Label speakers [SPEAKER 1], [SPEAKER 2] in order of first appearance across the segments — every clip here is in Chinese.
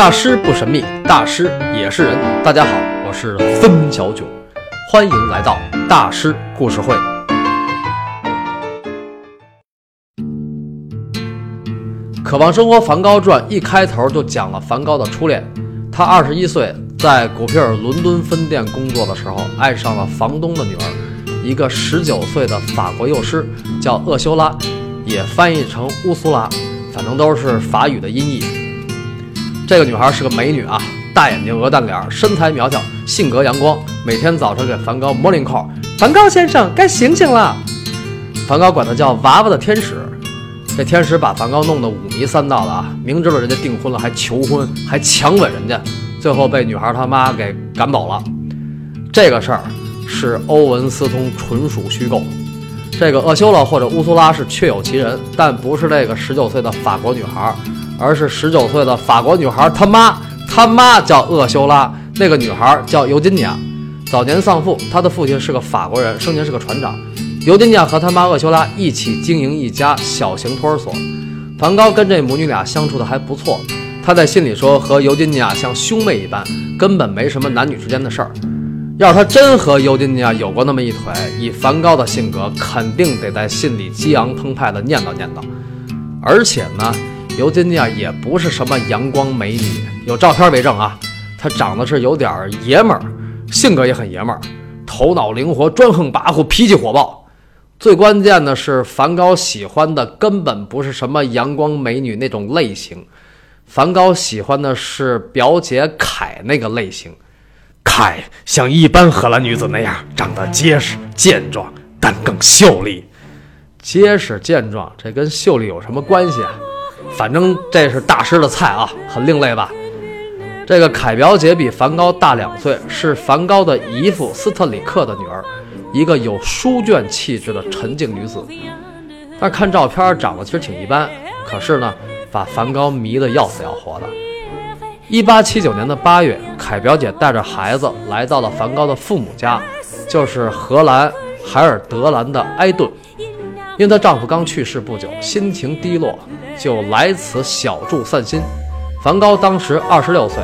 [SPEAKER 1] 大师不神秘，大师也是人。大家好，我是孙小九，欢迎来到大师故事会。《渴望生活》梵高传一开头就讲了梵高的初恋。他二十一岁，在古皮尔伦敦分店工作的时候，爱上了房东的女儿，一个十九岁的法国幼师，叫厄修拉，也翻译成乌苏拉，反正都是法语的音译。这个女孩是个美女啊，大眼睛、鹅蛋脸，身材苗条，性格阳光，每天早晨给梵高 morning call，梵高先生该醒醒了。梵高管她叫娃娃的天使。这天使把梵高弄得五迷三道的啊！明知道人家订婚了，还求婚，还强吻人家，最后被女孩他妈给赶走了。这个事儿是欧文斯通纯属虚构。这个厄修拉或者乌苏拉是确有其人，但不是这个十九岁的法国女孩，而是十九岁的法国女孩她妈，她妈叫厄修拉，那个女孩叫尤金尼亚，早年丧父，她的父亲是个法国人，生前是个船长。尤金尼亚和他妈厄修拉一起经营一家小型托儿所，梵高跟这母女俩相处的还不错。他在信里说，和尤金尼亚像兄妹一般，根本没什么男女之间的事儿。要是他真和尤金尼亚有过那么一腿，以梵高的性格，肯定得在信里激昂澎湃地念叨念叨。而且呢，尤金尼亚也不是什么阳光美女，有照片为证啊。她长得是有点爷们儿，性格也很爷们儿，头脑灵活，专横跋扈，脾气火爆。最关键的是，梵高喜欢的根本不是什么阳光美女那种类型，梵高喜欢的是表姐凯那个类型。
[SPEAKER 2] 凯像一般荷兰女子那样，长得结实健壮，但更秀丽。
[SPEAKER 1] 结实健壮，这跟秀丽有什么关系啊？反正这是大师的菜啊，很另类吧？这个凯表姐比梵高大两岁，是梵高的姨父斯特里克的女儿。一个有书卷气质的沉静女子，但看照片长得其实挺一般。可是呢，把梵高迷得要死要活的。一八七九年的八月，凯表姐带着孩子来到了梵高的父母家，就是荷兰海尔德兰的埃顿。因为她丈夫刚去世不久，心情低落，就来此小住散心。梵高当时二十六岁，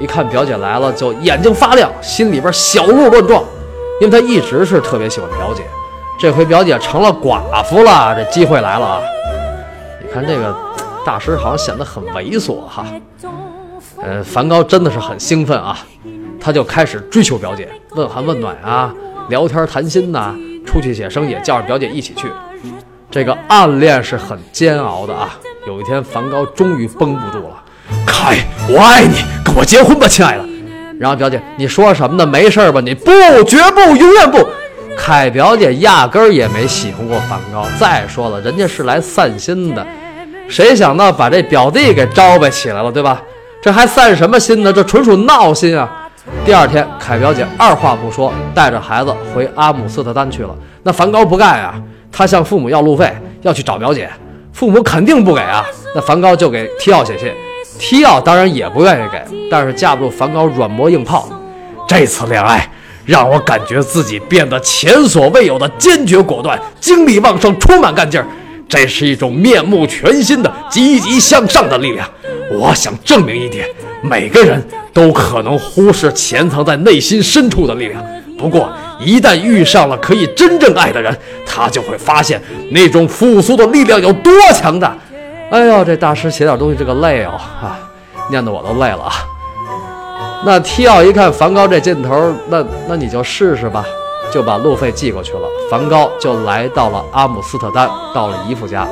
[SPEAKER 1] 一看表姐来了，就眼睛发亮，心里边小鹿乱撞。因为他一直是特别喜欢表姐，这回表姐成了寡妇了，这机会来了啊！你看这个大师好像显得很猥琐哈。呃，梵高真的是很兴奋啊，他就开始追求表姐，问寒问暖啊，聊天谈心呐，出去写生也叫着表姐一起去。这个暗恋是很煎熬的啊。有一天，梵高终于绷不住了，
[SPEAKER 2] 凯，我爱你，跟我结婚吧，亲爱的。
[SPEAKER 1] 然后表姐，你说什么呢？没事吧？你不，绝不，永远不。凯表姐压根儿也没喜欢过梵高。再说了，人家是来散心的，谁想到把这表弟给招摆起来了，对吧？这还散什么心呢？这纯属闹心啊！第二天，凯表姐二话不说，带着孩子回阿姆斯特丹去了。那梵高不干啊，他向父母要路费，要去找表姐，父母肯定不给啊。那梵高就给提奥写信。提奥当然也不愿意给，但是架不住梵高软磨硬泡。
[SPEAKER 2] 这次恋爱让我感觉自己变得前所未有的坚决果断，精力旺盛，充满干劲儿。这是一种面目全新的积极向上的力量。我想证明一点：每个人都可能忽视潜藏在内心深处的力量。不过，一旦遇上了可以真正爱的人，他就会发现那种复苏的力量有多强大。
[SPEAKER 1] 哎呦，这大师写点东西这个累哦啊，念得我都累了啊。那提奥一看梵高这劲头，那那你就试试吧，就把路费寄过去了。梵高就来到了阿姆斯特丹，到了姨父家。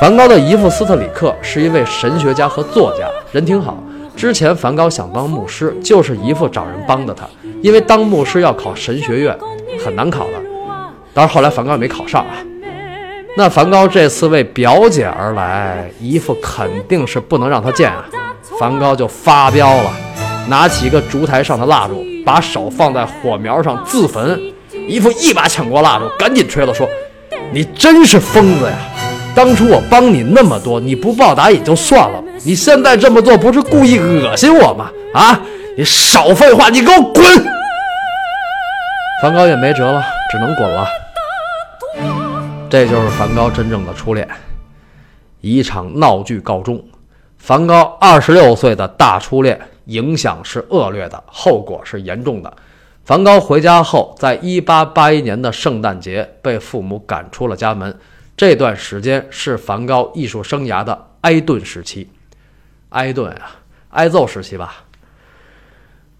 [SPEAKER 1] 梵高的姨父斯特里克是一位神学家和作家，人挺好。之前梵高想当牧师，就是姨父找人帮的他，因为当牧师要考神学院，很难考的。但是后来梵高也没考上啊。那梵高这次为表姐而来，姨父肯定是不能让他见啊！梵高就发飙了，拿起一个烛台上的蜡烛，把手放在火苗上自焚。姨父一把抢过蜡烛，赶紧吹了，说：“你真是疯子呀！当初我帮你那么多，你不报答也就算了，你现在这么做不是故意恶心我吗？啊！你少废话，你给我滚！”梵高也没辙了，只能滚了。这就是梵高真正的初恋，一场闹剧告终。梵高二十六岁的大初恋，影响是恶劣的，后果是严重的。梵高回家后，在一八八一年的圣诞节被父母赶出了家门。这段时间是梵高艺术生涯的挨顿时期，挨顿啊，挨揍时期吧。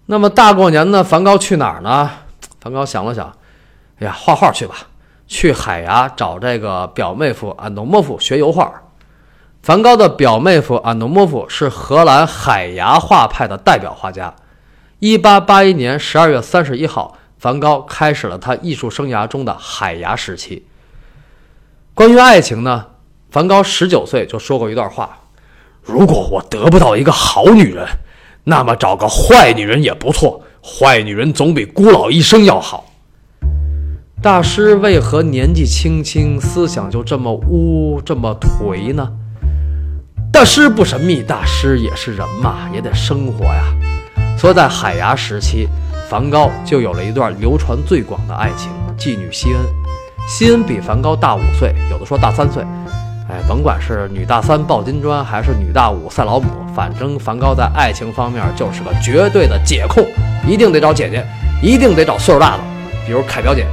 [SPEAKER 1] 那么大过年的，梵高去哪儿呢？梵高想了想，哎呀，画画去吧，去海牙找这个表妹夫安东莫夫学油画。梵高的表妹夫安东莫夫是荷兰海牙画派的代表画家。一八八一年十二月三十一号，梵高开始了他艺术生涯中的海牙时期。关于爱情呢，梵高十九岁就说过一段话：“
[SPEAKER 2] 如果我得不到一个好女人，那么找个坏女人也不错。坏女人总比孤老一生要好。”
[SPEAKER 1] 大师为何年纪轻轻思想就这么污这么颓呢？大师不神秘，大师也是人嘛，也得生活呀。所以在海牙时期，梵高就有了一段流传最广的爱情——妓女西恩。西恩比梵高大五岁，有的说大三岁。哎，甭管是女大三抱金砖，还是女大五赛老母，反正梵高在爱情方面就是个绝对的姐控，一定得找姐姐，一定得找岁数大的，比如凯表姐。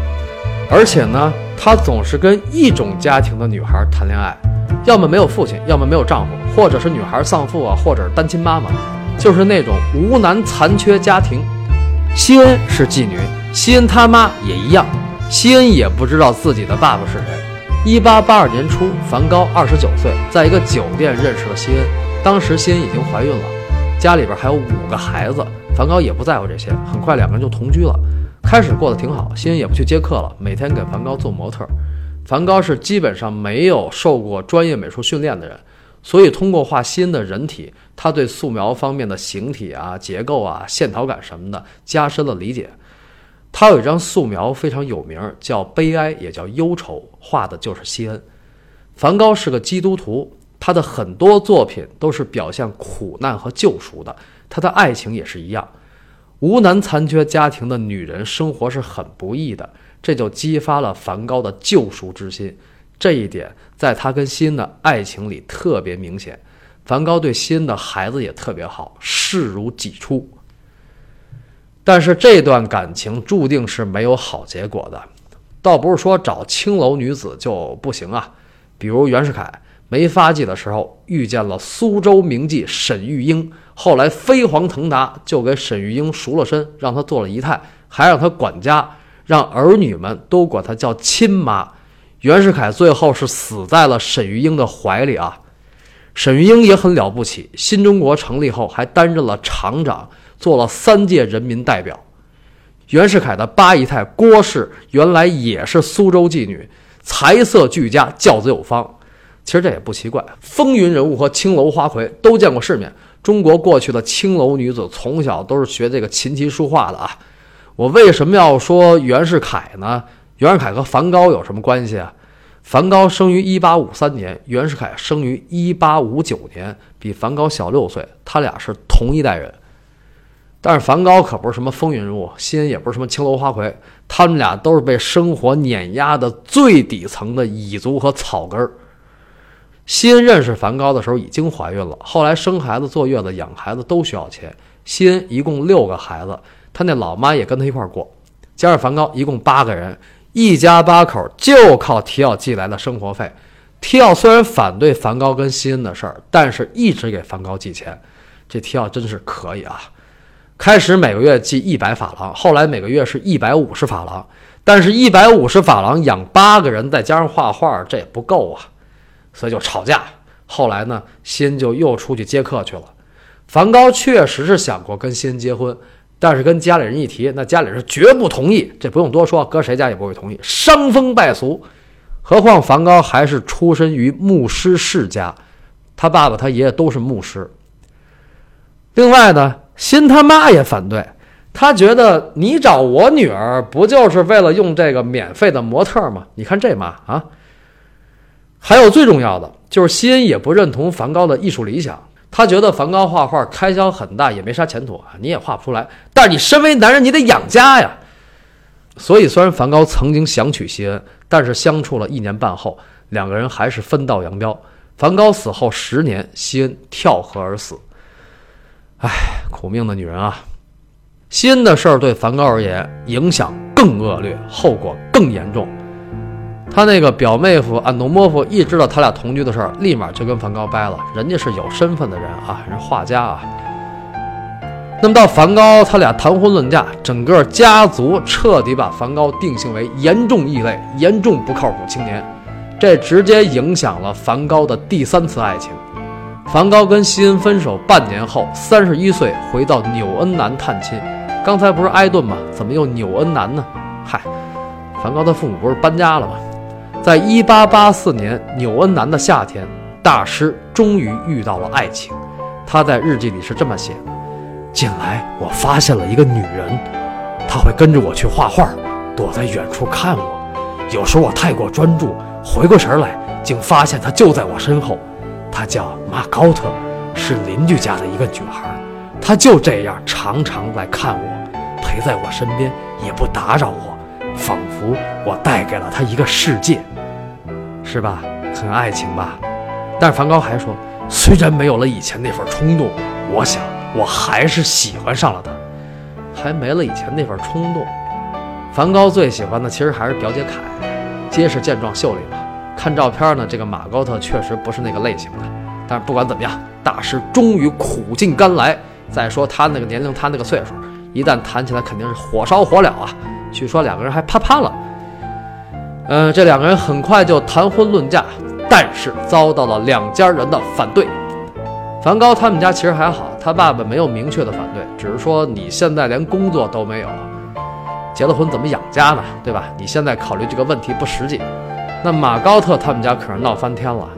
[SPEAKER 1] 而且呢，他总是跟一种家庭的女孩谈恋爱。要么没有父亲，要么没有丈夫，或者是女孩丧父啊，或者是单亲妈妈，就是那种无男残缺家庭。西恩是妓女，西恩他妈也一样。西恩也不知道自己的爸爸是谁。一八八二年初，梵高二十九岁，在一个酒店认识了西恩。当时西恩已经怀孕了，家里边还有五个孩子。梵高也不在乎这些，很快两个人就同居了。开始过得挺好，西恩也不去接客了，每天给梵高做模特。梵高是基本上没有受过专业美术训练的人，所以通过画西恩的人体，他对素描方面的形体啊、结构啊、线条感什么的加深了理解。他有一张素描非常有名，叫《悲哀》，也叫《忧愁》，画的就是西恩。梵高是个基督徒，他的很多作品都是表现苦难和救赎的。他的爱情也是一样，无男残缺家庭的女人生活是很不易的。这就激发了梵高的救赎之心，这一点在他跟西恩的爱情里特别明显。梵高对西恩的孩子也特别好，视如己出。但是这段感情注定是没有好结果的，倒不是说找青楼女子就不行啊。比如袁世凯没发迹的时候遇见了苏州名妓沈玉英，后来飞黄腾达，就给沈玉英赎了身，让她做了姨太，还让她管家。让儿女们都管她叫亲妈。袁世凯最后是死在了沈玉英的怀里啊。沈玉英也很了不起，新中国成立后还担任了厂长，做了三届人民代表。袁世凯的八姨太郭氏原来也是苏州妓女，才色俱佳，教子有方。其实这也不奇怪，风云人物和青楼花魁都见过世面。中国过去的青楼女子从小都是学这个琴棋书画的啊。我为什么要说袁世凯呢？袁世凯和梵高有什么关系啊？梵高生于一八五三年，袁世凯生于一八五九年，比梵高小六岁，他俩是同一代人。但是梵高可不是什么风云人物，西恩也不是什么青楼花魁，他们俩都是被生活碾压的最底层的蚁族和草根儿。西恩认识梵高的时候已经怀孕了，后来生孩子、坐月子、养孩子都需要钱。西恩一共六个孩子。他那老妈也跟他一块儿过，加上梵高一共八个人，一家八口就靠提奥寄来的生活费。提奥虽然反对梵高跟西恩的事儿，但是一直给梵高寄钱。这提奥真是可以啊！开始每个月寄一百法郎，后来每个月是一百五十法郎。但是，一百五十法郎养八个人，再加上画画，这也不够啊，所以就吵架。后来呢，西恩就又出去接客去了。梵高确实是想过跟西恩结婚。但是跟家里人一提，那家里人绝不同意。这不用多说，搁谁家也不会同意，伤风败俗。何况梵高还是出身于牧师世家，他爸爸他爷爷都是牧师。另外呢，辛他妈也反对，他觉得你找我女儿不就是为了用这个免费的模特吗？你看这妈啊！还有最重要的就是，西恩也不认同梵高的艺术理想。他觉得梵高画画开销很大，也没啥前途啊，你也画不出来。但是你身为男人，你得养家呀。所以，虽然梵高曾经想娶西恩，但是相处了一年半后，两个人还是分道扬镳。梵高死后十年，西恩跳河而死。唉，苦命的女人啊！西恩的事儿对梵高而言影响更恶劣，后果更严重。他那个表妹夫安东莫夫一知道他俩同居的事儿，立马就跟梵高掰了。人家是有身份的人啊，人画家啊。那么到梵高，他俩谈婚论嫁，整个家族彻底把梵高定性为严重异类、严重不靠谱青年，这直接影响了梵高的第三次爱情。梵高跟西恩分手半年后，三十一岁回到纽恩南探亲。刚才不是埃顿吗？怎么又纽恩南呢？嗨，梵高的父母不是搬家了吗？在一八八四年纽恩南的夏天，大师终于遇到了爱情。他在日记里是这么写的：近来我发现了一个女人，她会跟着我去画画，躲在远处看我。有时候我太过专注，回过神来，竟发现她就在我身后。她叫马高特，是邻居家的一个女孩。她就这样常常来看我。陪在我身边，也不打扰我，仿佛我带给了她一个世界，是吧？很爱情吧？但是梵高还说，虽然没有了以前那份冲动，我想我还是喜欢上了她，还没了以前那份冲动。梵高最喜欢的其实还是表姐凯，结实健壮秀丽吧。看照片呢，这个马高特确实不是那个类型的。但是不管怎么样，大师终于苦尽甘来。再说他那个年龄，他那个岁数。一旦谈起来，肯定是火烧火燎啊！据说两个人还啪啪了。嗯，这两个人很快就谈婚论嫁，但是遭到了两家人的反对。梵高他们家其实还好，他爸爸没有明确的反对，只是说你现在连工作都没有，结了婚怎么养家呢？对吧？你现在考虑这个问题不实际。那马高特他们家可是闹翻天了。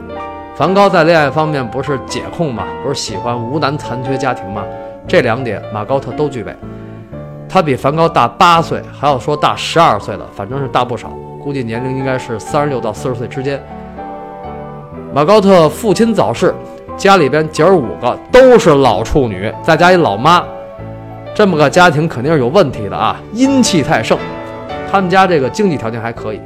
[SPEAKER 1] 梵高在恋爱方面不是解控吗？不是喜欢无男残缺家庭吗？这两点马高特都具备。他比梵高大八岁，还要说大十二岁的，反正是大不少，估计年龄应该是三十六到四十岁之间。马高特父亲早逝，家里边姐儿五个都是老处女，再加一老妈，这么个家庭肯定是有问题的啊，阴气太盛。他们家这个经济条件还可以，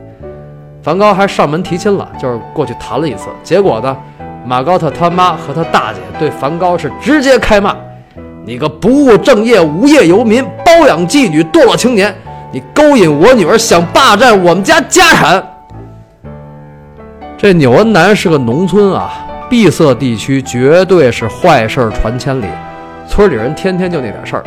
[SPEAKER 1] 梵高还上门提亲了，就是过去谈了一次，结果呢，马高特他妈和他大姐对梵高是直接开骂。你个不务正业、无业游民、包养妓女、堕落青年，你勾引我女儿，想霸占我们家家产。这纽恩南是个农村啊，闭塞地区，绝对是坏事传千里。村里人天天就那点事儿。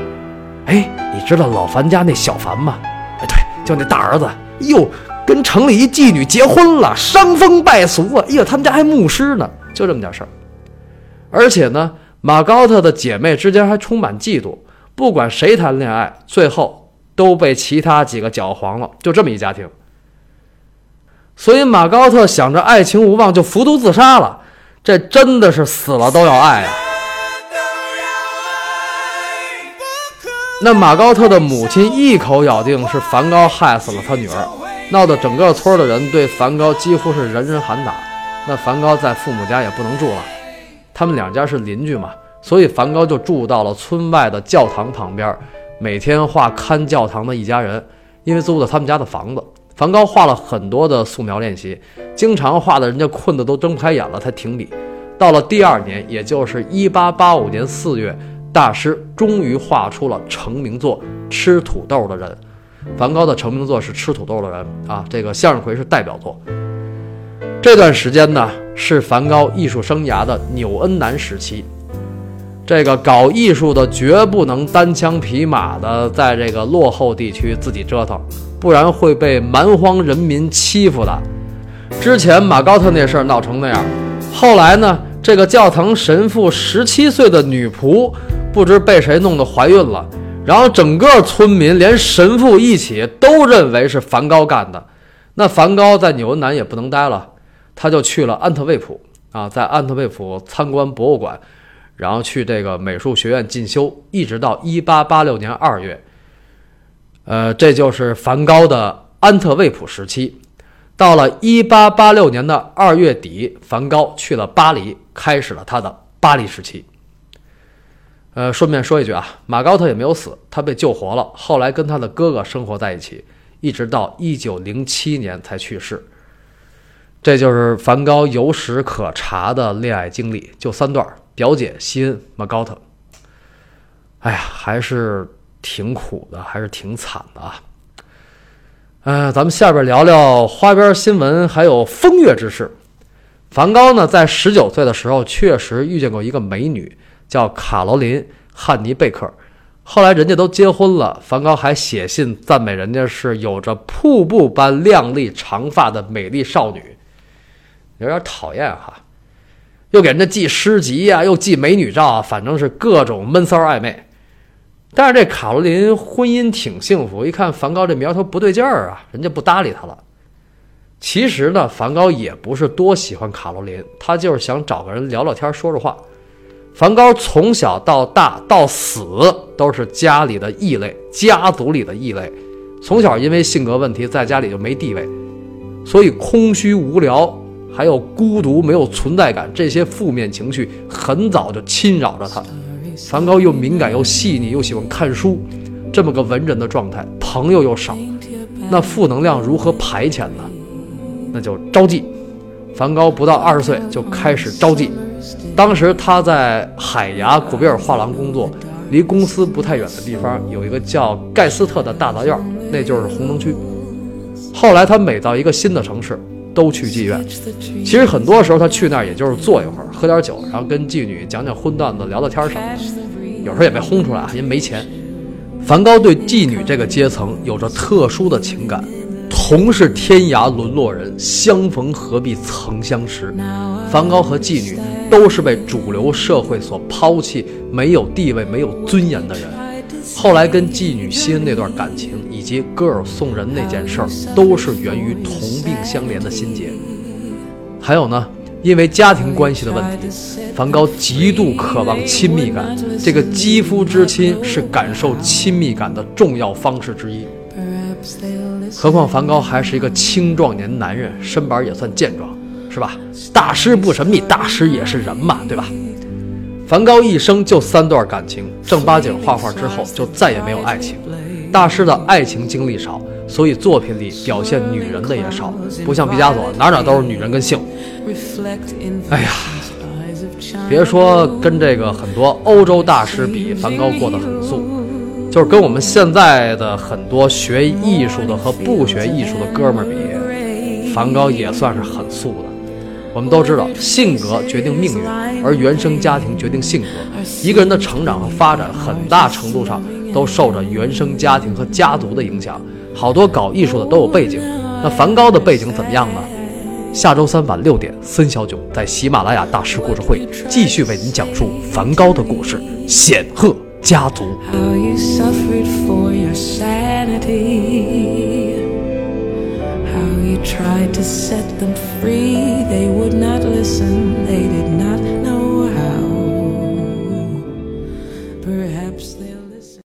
[SPEAKER 1] 哎，你知道老樊家那小樊吗？哎，对，就那大儿子，哟，跟城里一妓女结婚了，伤风败俗啊！哎呦，他们家还牧师呢，就这么点事儿。而且呢。马高特的姐妹之间还充满嫉妒，不管谁谈恋爱，最后都被其他几个搅黄了。就这么一家庭，所以马高特想着爱情无望，就服毒自杀了。这真的是死了都要爱啊！那马高特的母亲一口咬定是梵高害死了他女儿，闹得整个村的人对梵高几乎是人人喊打。那梵高在父母家也不能住了。他们两家是邻居嘛，所以梵高就住到了村外的教堂旁边，每天画看教堂的一家人。因为租的他们家的房子，梵高画了很多的素描练习，经常画的人家困得都睁不开眼了才停笔。到了第二年，也就是一八八五年四月，大师终于画出了成名作《吃土豆的人》。梵高的成名作是《吃土豆的人》啊，这个向日葵是代表作。这段时间呢，是梵高艺术生涯的纽恩南时期。这个搞艺术的绝不能单枪匹马的在这个落后地区自己折腾，不然会被蛮荒人民欺负的。之前马高特那事儿闹成那样，后来呢，这个教堂神父十七岁的女仆不知被谁弄得怀孕了，然后整个村民连神父一起都认为是梵高干的。那梵高在纽恩南也不能待了。他就去了安特卫普啊，在安特卫普参观博物馆，然后去这个美术学院进修，一直到一八八六年二月。呃，这就是梵高的安特卫普时期。到了一八八六年的二月底，梵高去了巴黎，开始了他的巴黎时期。呃，顺便说一句啊，马高特也没有死，他被救活了，后来跟他的哥哥生活在一起，一直到一九零七年才去世。这就是梵高有史可查的恋爱经历，就三段：表姐西恩·马高特。哎呀，还是挺苦的，还是挺惨的啊。呃，咱们下边聊聊花边新闻，还有风月之事。梵高呢，在十九岁的时候，确实遇见过一个美女，叫卡罗琳·汉尼贝克。后来人家都结婚了，梵高还写信赞美人家是有着瀑布般亮丽长发的美丽少女，有点讨厌哈。又给人家寄诗集呀，又寄美女照啊，反正是各种闷骚暧昧。但是这卡罗琳婚姻挺幸福，一看梵高这苗头不对劲儿啊，人家不搭理他了。其实呢，梵高也不是多喜欢卡罗琳，他就是想找个人聊聊天，说说话。梵高从小到大到死都是家里的异类，家族里的异类。从小因为性格问题，在家里就没地位，所以空虚无聊，还有孤独、没有存在感这些负面情绪，很早就侵扰着他。梵高又敏感又细腻，又喜欢看书，这么个文人的状态，朋友又少，那负能量如何排遣呢？那就招妓。梵高不到二十岁就开始招妓。当时他在海牙古比尔画廊工作，离公司不太远的地方有一个叫盖斯特的大杂院，那就是红灯区。后来他每到一个新的城市，都去妓院。其实很多时候他去那儿也就是坐一会儿，喝点酒，然后跟妓女讲讲荤段子，聊聊天什么的。有时候也被轰出来，因为没钱。梵高对妓女这个阶层有着特殊的情感。同是天涯沦落人，相逢何必曾相识。梵高和妓女都是被主流社会所抛弃、没有地位、没有尊严的人。后来跟妓女西恩那段感情，以及歌尔送人那件事儿，都是源于同病相怜的心结。还有呢，因为家庭关系的问题，梵高极度渴望亲密感。这个肌肤之亲是感受亲密感的重要方式之一。何况梵高还是一个青壮年男人，身板也算健壮，是吧？大师不神秘，大师也是人嘛，对吧？梵高一生就三段感情，正八经画画之后就再也没有爱情。大师的爱情经历少，所以作品里表现女人的也少，不像毕加索哪哪都是女人跟性。哎呀，别说跟这个很多欧洲大师比，梵高过得很。就是跟我们现在的很多学艺术的和不学艺术的哥们儿比，梵高也算是很素的。我们都知道，性格决定命运，而原生家庭决定性格。一个人的成长和发展，很大程度上都受着原生家庭和家族的影响。好多搞艺术的都有背景，那梵高的背景怎么样呢？下周三晚六点，森小囧在喜马拉雅大师故事会继续为您讲述梵高的故事，显赫。家族。How you suffered for your sanity. How you tried to set them free. They would not listen, they did not